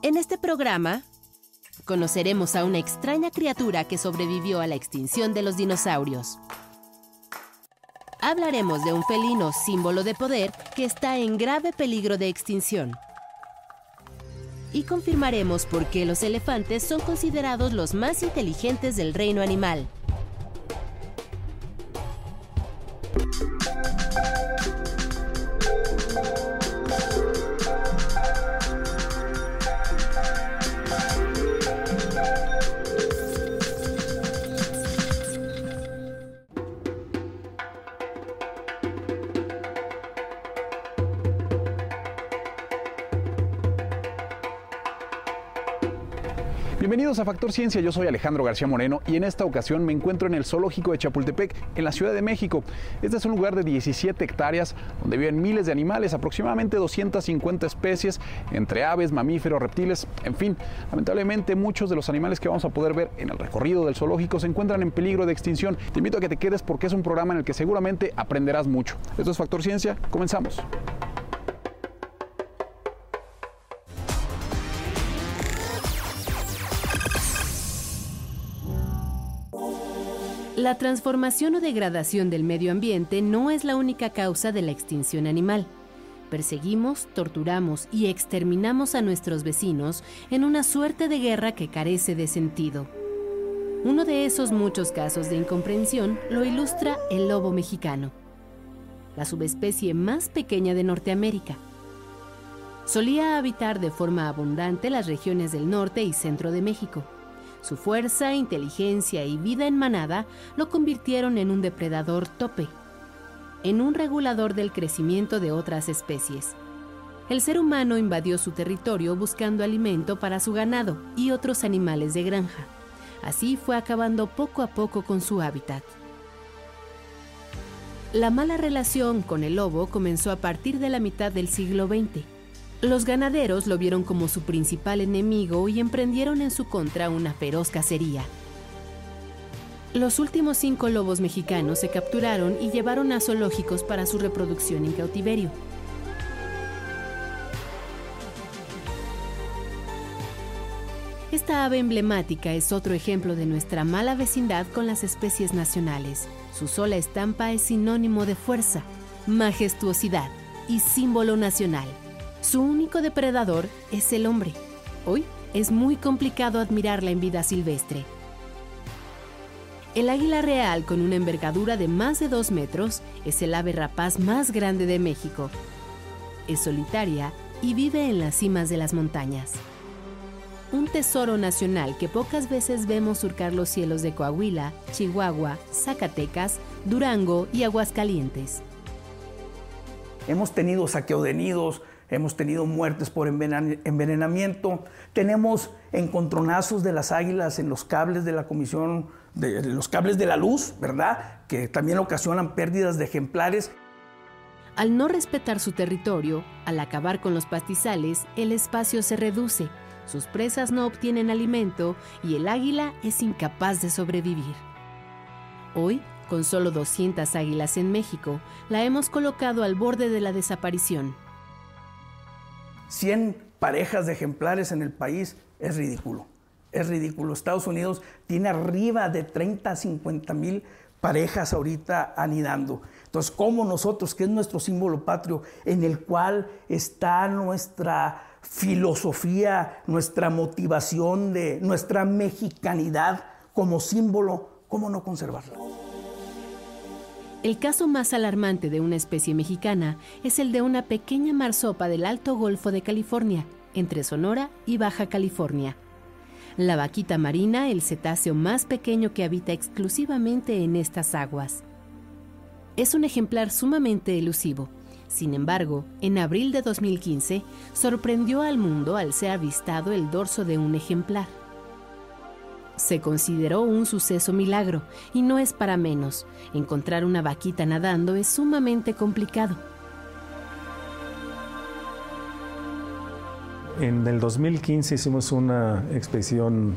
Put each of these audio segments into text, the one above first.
En este programa conoceremos a una extraña criatura que sobrevivió a la extinción de los dinosaurios. Hablaremos de un felino símbolo de poder que está en grave peligro de extinción. Y confirmaremos por qué los elefantes son considerados los más inteligentes del reino animal. Bienvenidos a Factor Ciencia, yo soy Alejandro García Moreno y en esta ocasión me encuentro en el Zoológico de Chapultepec, en la Ciudad de México. Este es un lugar de 17 hectáreas donde viven miles de animales, aproximadamente 250 especies, entre aves, mamíferos, reptiles, en fin. Lamentablemente muchos de los animales que vamos a poder ver en el recorrido del zoológico se encuentran en peligro de extinción. Te invito a que te quedes porque es un programa en el que seguramente aprenderás mucho. Esto es Factor Ciencia, comenzamos. La transformación o degradación del medio ambiente no es la única causa de la extinción animal. Perseguimos, torturamos y exterminamos a nuestros vecinos en una suerte de guerra que carece de sentido. Uno de esos muchos casos de incomprensión lo ilustra el lobo mexicano, la subespecie más pequeña de Norteamérica. Solía habitar de forma abundante las regiones del norte y centro de México su fuerza, inteligencia y vida en manada lo convirtieron en un depredador tope, en un regulador del crecimiento de otras especies. El ser humano invadió su territorio buscando alimento para su ganado y otros animales de granja. Así fue acabando poco a poco con su hábitat. La mala relación con el lobo comenzó a partir de la mitad del siglo XX los ganaderos lo vieron como su principal enemigo y emprendieron en su contra una feroz cacería. Los últimos cinco lobos mexicanos se capturaron y llevaron a zoológicos para su reproducción en cautiverio. Esta ave emblemática es otro ejemplo de nuestra mala vecindad con las especies nacionales. Su sola estampa es sinónimo de fuerza, majestuosidad y símbolo nacional. Su único depredador es el hombre. Hoy es muy complicado admirarla en vida silvestre. El águila real con una envergadura de más de 2 metros es el ave rapaz más grande de México. Es solitaria y vive en las cimas de las montañas. Un tesoro nacional que pocas veces vemos surcar los cielos de Coahuila, Chihuahua, Zacatecas, Durango y Aguascalientes. Hemos tenido saqueo de nidos, hemos tenido muertes por envenenamiento, tenemos encontronazos de las águilas en los cables de la Comisión, de, los cables de la luz, ¿verdad? Que también ocasionan pérdidas de ejemplares. Al no respetar su territorio, al acabar con los pastizales, el espacio se reduce, sus presas no obtienen alimento y el águila es incapaz de sobrevivir. Hoy, con solo 200 águilas en México, la hemos colocado al borde de la desaparición. 100 parejas de ejemplares en el país es ridículo. Es ridículo. Estados Unidos tiene arriba de 30 a 50 mil parejas ahorita anidando. Entonces, ¿cómo nosotros, que es nuestro símbolo patrio, en el cual está nuestra filosofía, nuestra motivación de nuestra mexicanidad como símbolo, cómo no conservarla? El caso más alarmante de una especie mexicana es el de una pequeña marsopa del Alto Golfo de California, entre Sonora y Baja California. La vaquita marina, el cetáceo más pequeño que habita exclusivamente en estas aguas. Es un ejemplar sumamente elusivo. Sin embargo, en abril de 2015, sorprendió al mundo al ser avistado el dorso de un ejemplar se consideró un suceso milagro y no es para menos. Encontrar una vaquita nadando es sumamente complicado. En el 2015 hicimos una expedición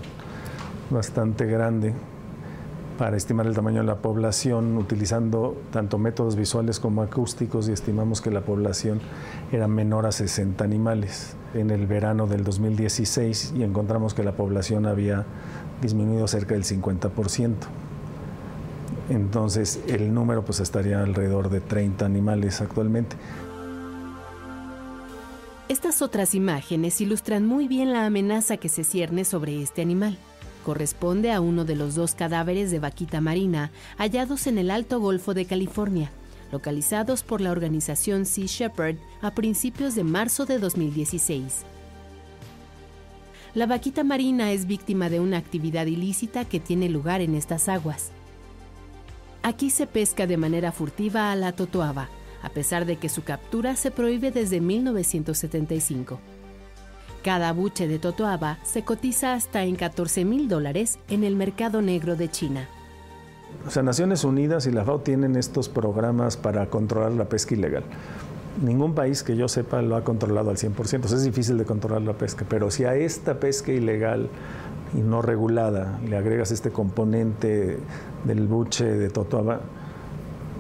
bastante grande para estimar el tamaño de la población utilizando tanto métodos visuales como acústicos y estimamos que la población era menor a 60 animales. En el verano del 2016 y encontramos que la población había disminuido cerca del 50%. Entonces el número pues estaría alrededor de 30 animales actualmente. Estas otras imágenes ilustran muy bien la amenaza que se cierne sobre este animal. Corresponde a uno de los dos cadáveres de vaquita marina hallados en el Alto Golfo de California, localizados por la organización Sea Shepherd a principios de marzo de 2016. La vaquita marina es víctima de una actividad ilícita que tiene lugar en estas aguas. Aquí se pesca de manera furtiva a la totoaba, a pesar de que su captura se prohíbe desde 1975. Cada buche de totoaba se cotiza hasta en 14 mil dólares en el mercado negro de China. O sea, Naciones Unidas y la FAO tienen estos programas para controlar la pesca ilegal. Ningún país que yo sepa lo ha controlado al 100%. es difícil de controlar la pesca, pero si a esta pesca ilegal y no regulada le agregas este componente del buche de totoaba,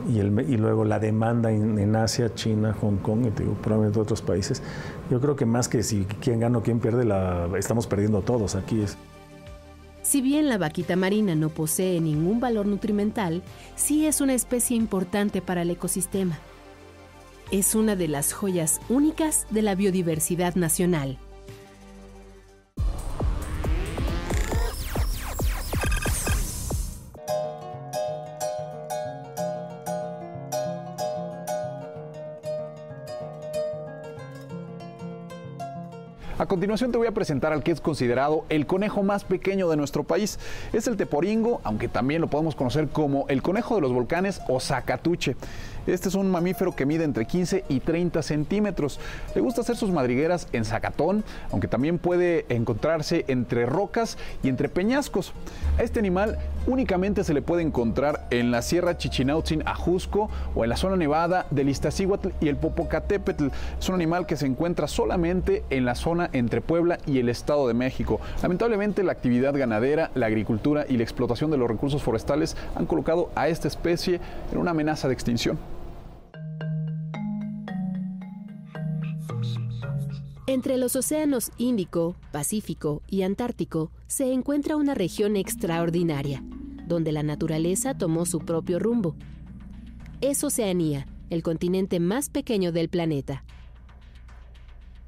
y, luego la demanda en, Asia, China, Hong Kong y probablemente otros países. Yo creo que más que si quién gana o quién pierde, la, estamos perdiendo todos aquí. Si bien la vaquita marina no posee ningún valor nutrimental, sí es una especie importante para el ecosistema. Es una de las joyas únicas de la biodiversidad nacional. Continuación te voy a presentar al que es considerado el conejo más pequeño de nuestro país. Es el teporingo, aunque también lo podemos conocer como el conejo de los volcanes o zacatuche. Este es un mamífero que mide entre 15 y 30 centímetros. Le gusta hacer sus madrigueras en zacatón, aunque también puede encontrarse entre rocas y entre peñascos. A este animal únicamente se le puede encontrar en la Sierra Chichinautzin Ajusco o en la zona nevada del Iztaccíhuatl y el Popocatépetl. Es un animal que se encuentra solamente en la zona entre Puebla y el Estado de México. Lamentablemente la actividad ganadera, la agricultura y la explotación de los recursos forestales han colocado a esta especie en una amenaza de extinción. Entre los océanos Índico, Pacífico y Antártico se encuentra una región extraordinaria, donde la naturaleza tomó su propio rumbo. Es Oceanía, el continente más pequeño del planeta.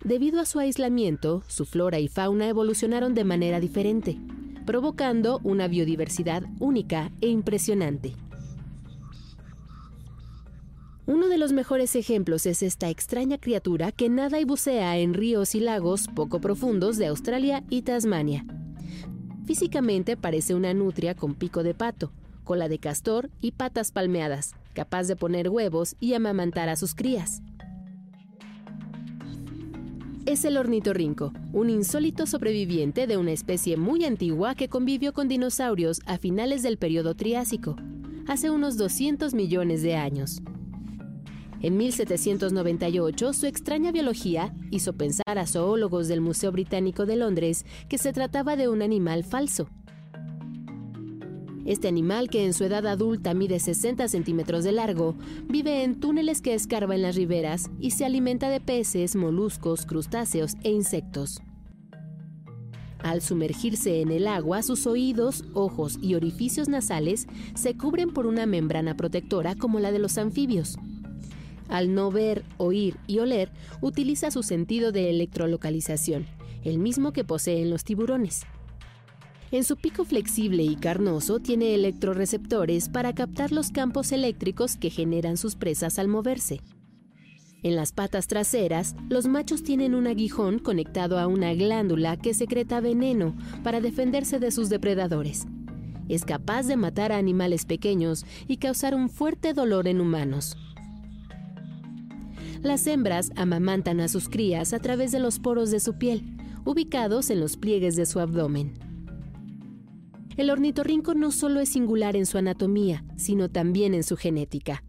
Debido a su aislamiento, su flora y fauna evolucionaron de manera diferente, provocando una biodiversidad única e impresionante. Uno de los mejores ejemplos es esta extraña criatura que nada y bucea en ríos y lagos poco profundos de Australia y Tasmania. Físicamente parece una nutria con pico de pato, cola de castor y patas palmeadas, capaz de poner huevos y amamantar a sus crías. Es el ornitorrinco, un insólito sobreviviente de una especie muy antigua que convivió con dinosaurios a finales del periodo Triásico, hace unos 200 millones de años. En 1798, su extraña biología hizo pensar a zoólogos del Museo Británico de Londres que se trataba de un animal falso. Este animal, que en su edad adulta mide 60 centímetros de largo, vive en túneles que escarba en las riberas y se alimenta de peces, moluscos, crustáceos e insectos. Al sumergirse en el agua, sus oídos, ojos y orificios nasales se cubren por una membrana protectora como la de los anfibios. Al no ver, oír y oler, utiliza su sentido de electrolocalización, el mismo que poseen los tiburones. En su pico flexible y carnoso tiene electroreceptores para captar los campos eléctricos que generan sus presas al moverse. En las patas traseras, los machos tienen un aguijón conectado a una glándula que secreta veneno para defenderse de sus depredadores. Es capaz de matar a animales pequeños y causar un fuerte dolor en humanos. Las hembras amamantan a sus crías a través de los poros de su piel, ubicados en los pliegues de su abdomen. El ornitorrinco no solo es singular en su anatomía, sino también en su genética.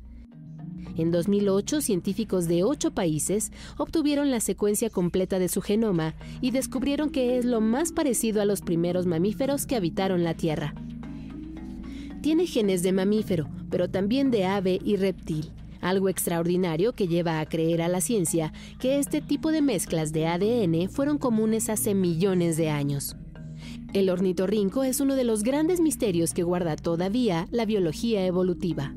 En 2008, científicos de ocho países obtuvieron la secuencia completa de su genoma y descubrieron que es lo más parecido a los primeros mamíferos que habitaron la Tierra. Tiene genes de mamífero, pero también de ave y reptil algo extraordinario que lleva a creer a la ciencia que este tipo de mezclas de ADN fueron comunes hace millones de años. El ornitorrinco es uno de los grandes misterios que guarda todavía la biología evolutiva.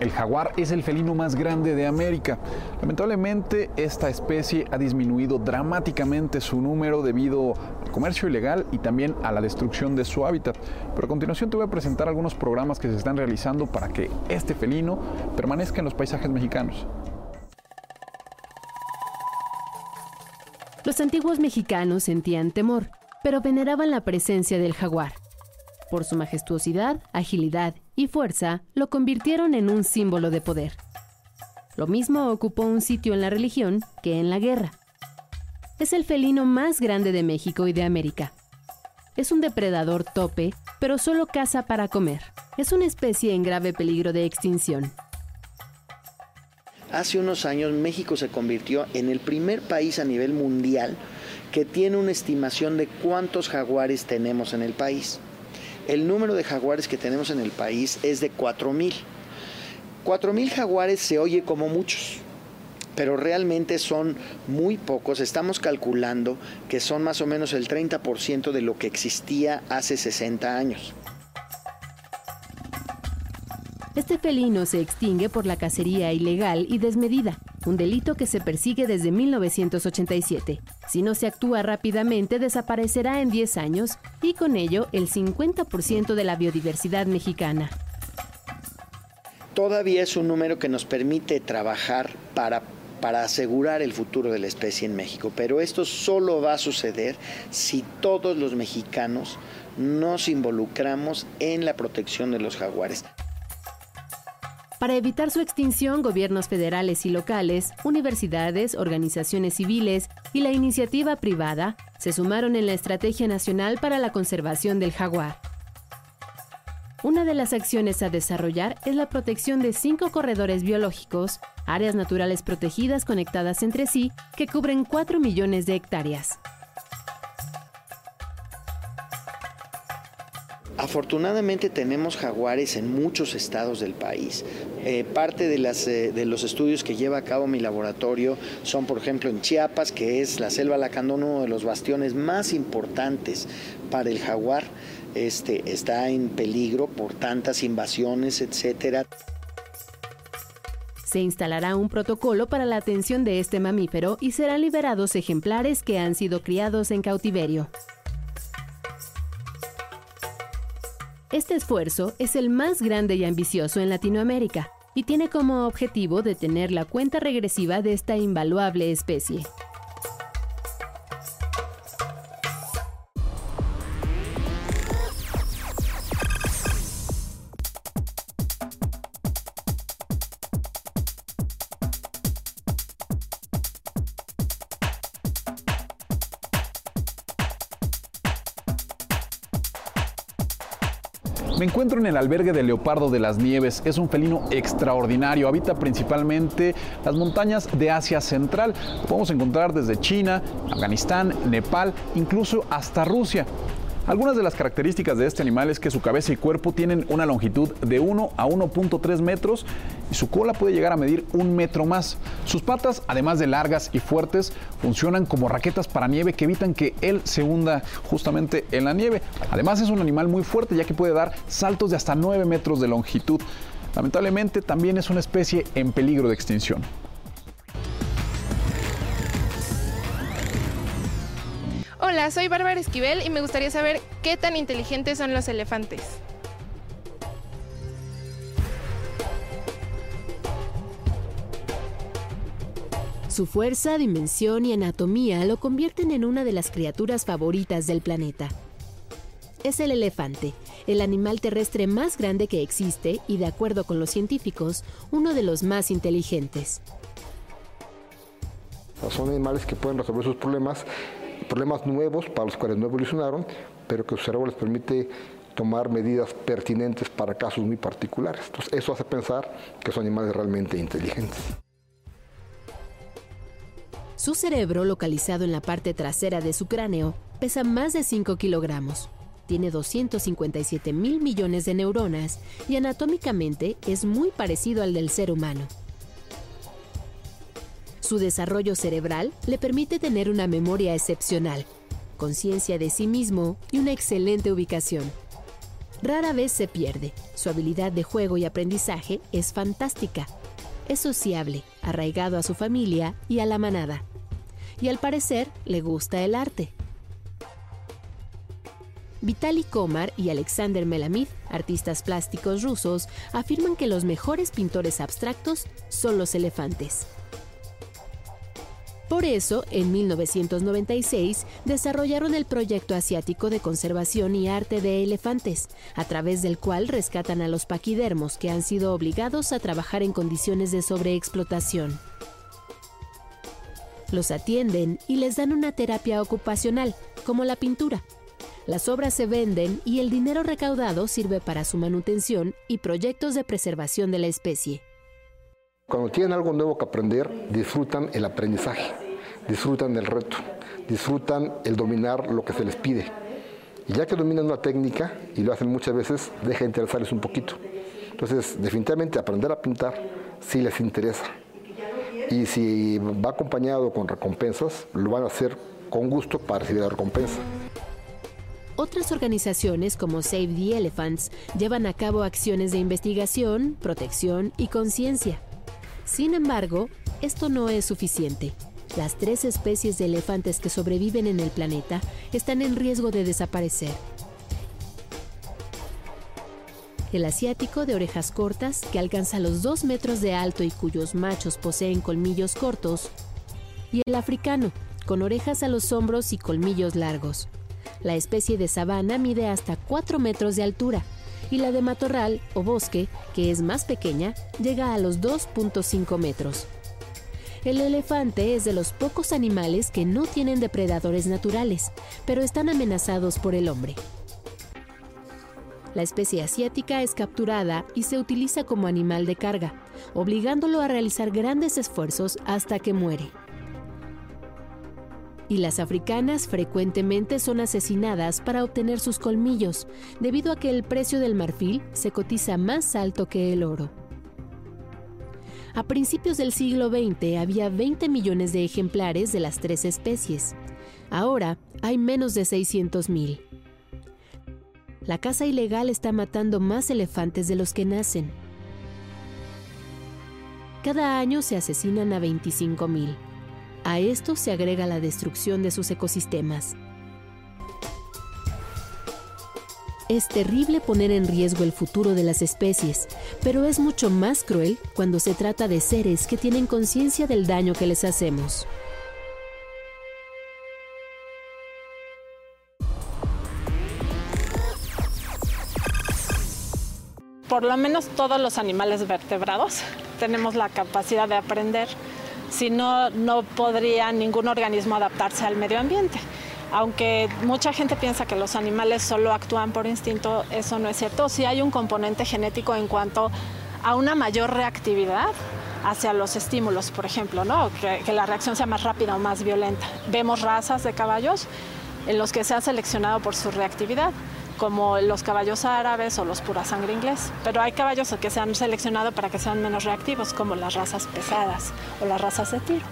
El jaguar es el felino más grande de América. Lamentablemente, esta especie ha disminuido dramáticamente su número debido al comercio ilegal y también a la destrucción de su hábitat. Pero a continuación te voy a presentar algunos programas que se están realizando para que este felino permanezca en los paisajes mexicanos. Los antiguos mexicanos sentían temor, pero veneraban la presencia del jaguar. Por su majestuosidad, agilidad y fuerza lo convirtieron en un símbolo de poder. Lo mismo ocupó un sitio en la religión que en la guerra. Es el felino más grande de México y de América. Es un depredador tope, pero solo caza para comer. Es una especie en grave peligro de extinción. Hace unos años México se convirtió en el primer país a nivel mundial que tiene una estimación de cuántos jaguares tenemos en el país el número de jaguares que tenemos en el país es de 4.000. 4.000 jaguares se oye como muchos, pero realmente son muy pocos. Estamos calculando que son más o menos el 30% de lo que existía hace 60 años. Este felino se extingue por la cacería ilegal y desmedida, un delito que se persigue desde 1987. Si no se actúa rápidamente, desaparecerá en 10 años y con ello el 50% de la biodiversidad mexicana. Todavía es un número que nos permite trabajar para para asegurar el futuro de la especie en México. Pero esto solo va a suceder si todos los mexicanos nos involucramos en la protección de los jaguares. Para evitar su extinción, gobiernos federales y locales, universidades, organizaciones civiles y la iniciativa privada se sumaron en la Estrategia Nacional para la Conservación del Jaguar. Una de las acciones a desarrollar es la protección de cinco corredores biológicos, áreas naturales protegidas conectadas entre sí, que cubren 4 millones de hectáreas. Afortunadamente tenemos jaguares en muchos estados del país. Eh, parte de, eh, de, los estudios que lleva a cabo mi laboratorio son, por ejemplo, en Chiapas, que es la selva lacandona, uno de los bastiones más importantes para el jaguar. Este, está en peligro por tantas invasiones, etcétera. Se instalará un protocolo para la atención de este mamífero y serán liberados ejemplares que han sido criados en cautiverio. Este esfuerzo es el más grande y ambicioso en Latinoamérica y tiene como objetivo detener la cuenta regresiva de esta invaluable especie. Me encuentro en el albergue del leopardo de las nieves. Es un felino extraordinario. Habita principalmente las montañas de Asia Central. Lo podemos encontrar desde China, Afganistán, Nepal, incluso hasta Rusia. Algunas de las características de este animal es que su cabeza y cuerpo tienen una longitud de 1 a 1.3 metros y su cola puede llegar a medir un metro más. Sus patas, además de largas y fuertes, funcionan como raquetas para nieve que evitan que él se hunda justamente en la nieve. Además es un animal muy fuerte ya que puede dar saltos de hasta 9 metros de longitud. Lamentablemente también es una especie en peligro de extinción. Hola, soy Bárbara Esquivel y me gustaría saber qué tan inteligentes son los elefantes. Su fuerza, dimensión y anatomía lo convierten en una de las criaturas favoritas del planeta. Es el elefante, el animal terrestre más grande que existe y, de acuerdo con los científicos, uno de los más inteligentes. Son animales que pueden resolver sus problemas problemas nuevos para los cuales no evolucionaron, pero que su cerebro les permite tomar medidas pertinentes para casos muy particulares. Entonces, eso hace pensar que son animales realmente inteligentes. Su cerebro, localizado en la parte trasera de su cráneo, pesa más de 5 kilogramos. Tiene 257 mil millones de neuronas y anatómicamente es muy parecido al del ser humano. Su desarrollo cerebral le permite tener una memoria excepcional, conciencia de sí mismo y una excelente ubicación. Rara vez se pierde. Su habilidad de juego y aprendizaje es fantástica. Es sociable, arraigado a su familia y a la manada. Y al parecer le gusta el arte. Vitaly Komar y Alexander Melamid, artistas plásticos rusos, afirman que los mejores pintores abstractos son los elefantes. Por eso, en 1996, desarrollaron el proyecto asiático de conservación y arte de elefantes, a través del cual rescatan a los paquidermos que han sido obligados a trabajar en condiciones de sobreexplotación. Los atienden y les dan una terapia ocupacional, como la pintura. Las obras se venden y el dinero recaudado sirve para su manutención y proyectos de preservación de la especie. Cuando tienen algo nuevo que aprender, disfrutan el aprendizaje, disfrutan el reto, disfrutan el dominar lo que se les pide. Y ya que dominan una técnica, y lo hacen muchas veces, deja de interesarles un poquito. Entonces, definitivamente aprender a pintar sí les interesa. Y si va acompañado con recompensas, lo van a hacer con gusto para recibir la recompensa. Otras organizaciones como Save the Elephants llevan a cabo acciones de investigación, protección y conciencia. Sin embargo, esto no es suficiente. Las tres especies de elefantes que sobreviven en el planeta están en riesgo de desaparecer. El asiático de orejas cortas, que alcanza los 2 metros de alto y cuyos machos poseen colmillos cortos, y el africano, con orejas a los hombros y colmillos largos. La especie de sabana mide hasta 4 metros de altura y la de matorral o bosque, que es más pequeña, llega a los 2.5 metros. El elefante es de los pocos animales que no tienen depredadores naturales, pero están amenazados por el hombre. La especie asiática es capturada y se utiliza como animal de carga, obligándolo a realizar grandes esfuerzos hasta que muere. Y las africanas frecuentemente son asesinadas para obtener sus colmillos, debido a que el precio del marfil se cotiza más alto que el oro. A principios del siglo XX había 20 millones de ejemplares de las tres especies. Ahora hay menos de 600 mil. La caza ilegal está matando más elefantes de los que nacen. Cada año se asesinan a 25 mil. A esto se agrega la destrucción de sus ecosistemas. Es terrible poner en riesgo el futuro de las especies, pero es mucho más cruel cuando se trata de seres que tienen conciencia del daño que les hacemos. Por lo menos todos los animales vertebrados tenemos la capacidad de aprender si no, no podría ningún organismo adaptarse al medio ambiente. Aunque mucha gente piensa que los animales solo actúan por instinto, eso no es cierto. Sí hay un componente genético en cuanto a una mayor reactividad hacia los estímulos, por ejemplo, ¿no? que, que la reacción sea más rápida o más violenta. Vemos razas de caballos en los que se ha seleccionado por su reactividad como los caballos árabes o los pura sangre inglés. Pero hay caballos que se han seleccionado para que sean menos reactivos, como las razas pesadas o las razas de tiro.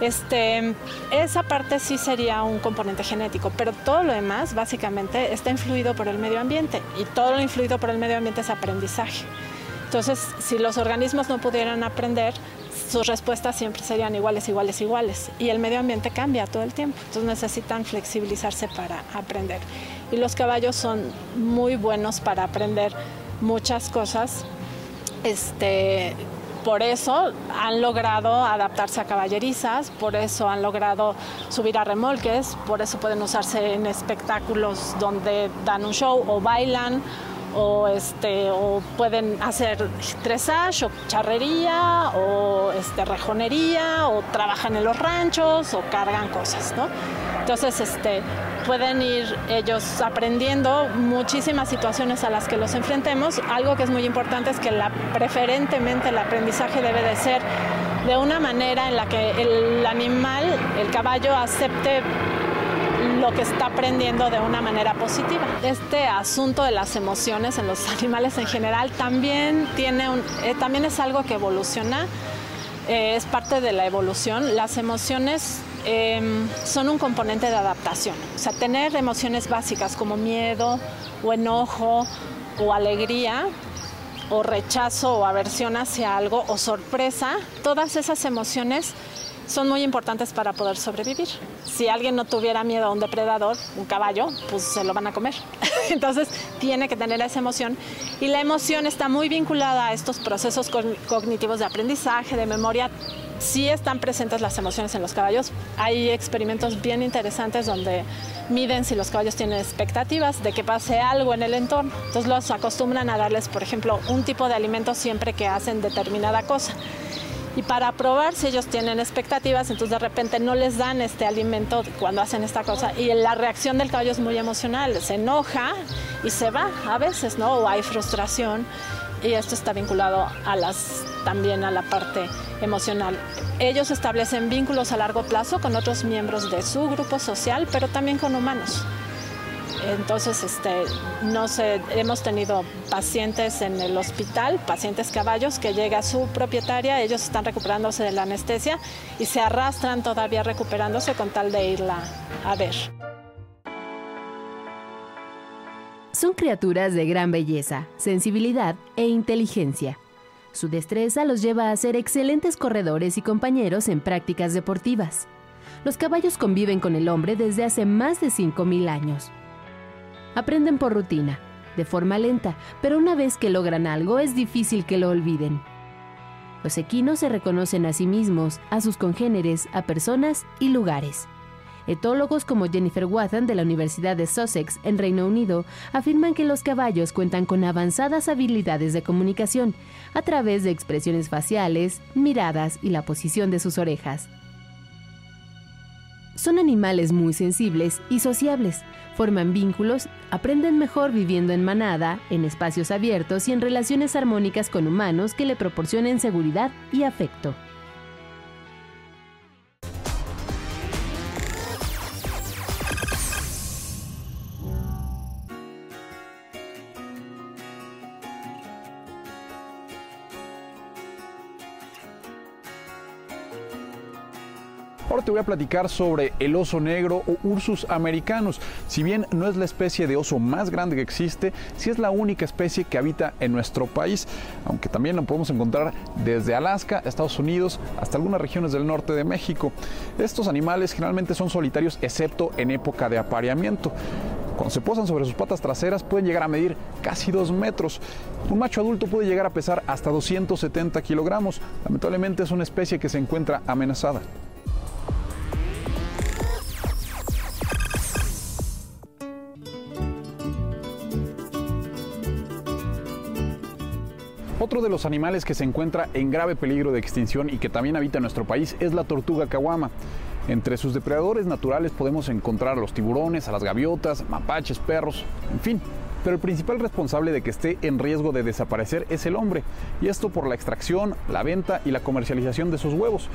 Este, esa parte sí sería un componente genético, pero todo lo demás básicamente está influido por el medio ambiente y todo lo influido por el medio ambiente es aprendizaje. Entonces, si los organismos no pudieran aprender, sus respuestas siempre serían iguales, iguales, iguales. Y el medio ambiente cambia todo el tiempo, entonces necesitan flexibilizarse para aprender y los caballos son muy buenos para aprender muchas cosas. Este, por eso han logrado adaptarse a caballerizas, por eso han logrado subir a remolques, por eso pueden usarse en espectáculos donde dan un show o bailan o, este, o pueden hacer dressage o charrería o este, rejonería o trabajan en los ranchos o cargan cosas. ¿no? Entonces, este, pueden ir ellos aprendiendo muchísimas situaciones a las que los enfrentemos. Algo que es muy importante es que la, preferentemente el aprendizaje debe de ser de una manera en la que el animal, el caballo, acepte lo que está aprendiendo de una manera positiva. Este asunto de las emociones en los animales en general también, tiene un, eh, también es algo que evoluciona, eh, es parte de la evolución. Las emociones em, son un componente de adaptación. O sea, tener emociones básicas como miedo o enojo o alegría o rechazo o aversión hacia algo o sorpresa, todas esas emociones son muy importantes para poder sobrevivir. Si alguien no tuviera miedo a un depredador, un caballo, pues se lo van a comer. Entonces tiene que tener esa emoción y la emoción está muy vinculada a estos procesos cognitivos de aprendizaje, de memoria. Sí están presentes las emociones en los caballos. Hay experimentos bien interesantes donde miden si los caballos tienen expectativas de que pase algo en el entorno. Entonces los acostumbran a darles, por ejemplo, un tipo de alimento siempre que hacen determinada cosa y para probar si ellos tienen expectativas, entonces de repente no les dan este alimento cuando hacen esta cosa y la reacción del caballo es muy emocional, se enoja y se va a veces, ¿no? O hay frustración y esto está vinculado a las también a la parte emocional. Ellos establecen vínculos a largo plazo con otros miembros de su grupo social, pero también con humanos. Entonces, este, no sé, hemos tenido pacientes en el hospital, pacientes caballos, que llega su propietaria, ellos están recuperándose de la anestesia y se arrastran todavía recuperándose con tal de irla a ver. Son criaturas de gran belleza, sensibilidad e inteligencia. Su destreza los lleva a ser excelentes corredores y compañeros en prácticas deportivas. Los caballos conviven con el hombre desde hace más de 5.000 años. Aprenden por rutina, de forma lenta, pero una vez que logran algo es difícil que lo olviden. Los equinos se reconocen a sí mismos, a sus congéneres, a personas y lugares. Etólogos como Jennifer Wathan de la Universidad de Sussex en Reino Unido afirman que los caballos cuentan con avanzadas habilidades de comunicación a través de expresiones faciales, miradas y la posición de sus orejas. Son animales muy sensibles y sociables, forman vínculos, aprenden mejor viviendo en manada, en espacios abiertos y en relaciones armónicas con humanos que le proporcionen seguridad y afecto. Te voy a platicar sobre el oso negro o Ursus americanus. Si bien no es la especie de oso más grande que existe, sí es la única especie que habita en nuestro país, aunque también lo podemos encontrar desde Alaska, Estados Unidos, hasta algunas regiones del norte de México. Estos animales generalmente son solitarios excepto en época de apareamiento. Cuando se posan sobre sus patas traseras pueden llegar a medir casi 2 metros. Un macho adulto puede llegar a pesar hasta 270 kilogramos. Lamentablemente es una especie que se encuentra amenazada. Otro de los animales que se encuentra en grave peligro de extinción y que también habita nuestro país es la tortuga caguama. Entre sus depredadores naturales podemos encontrar a los tiburones, a las gaviotas, mapaches, perros, en fin. Pero el principal responsable de que esté en riesgo de desaparecer es el hombre, y esto por la extracción, la venta y la comercialización de sus huevos.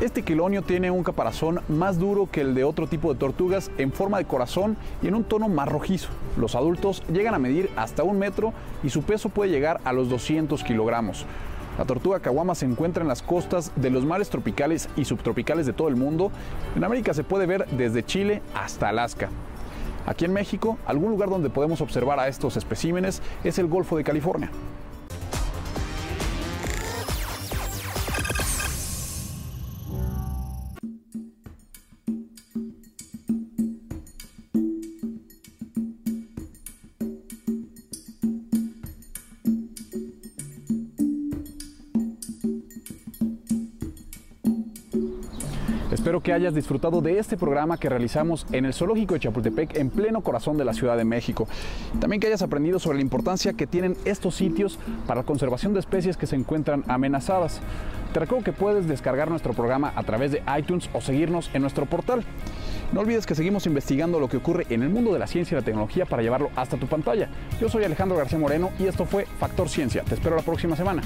Este quilonio tiene un caparazón más duro que el de otro tipo de tortugas en forma de corazón y en un tono más rojizo. Los adultos llegan a medir hasta un metro y su peso puede llegar a los 200 kilogramos. La tortuga caguama se encuentra en las costas de los mares tropicales y subtropicales de todo el mundo. En América se puede ver desde Chile hasta Alaska. Aquí en México, algún lugar donde podemos observar a estos especímenes es el Golfo de California. Hayas disfrutado de este programa que realizamos en el Zoológico de Chapultepec, en pleno corazón de la Ciudad de México. También que hayas aprendido sobre la importancia que tienen estos sitios para la conservación de especies que se encuentran amenazadas. Te recuerdo que puedes descargar nuestro programa a través de iTunes o seguirnos en nuestro portal. No olvides que seguimos investigando lo que ocurre en el mundo de la ciencia y la tecnología para llevarlo hasta tu pantalla. Yo soy Alejandro García Moreno y esto fue Factor Ciencia. Te espero la próxima semana.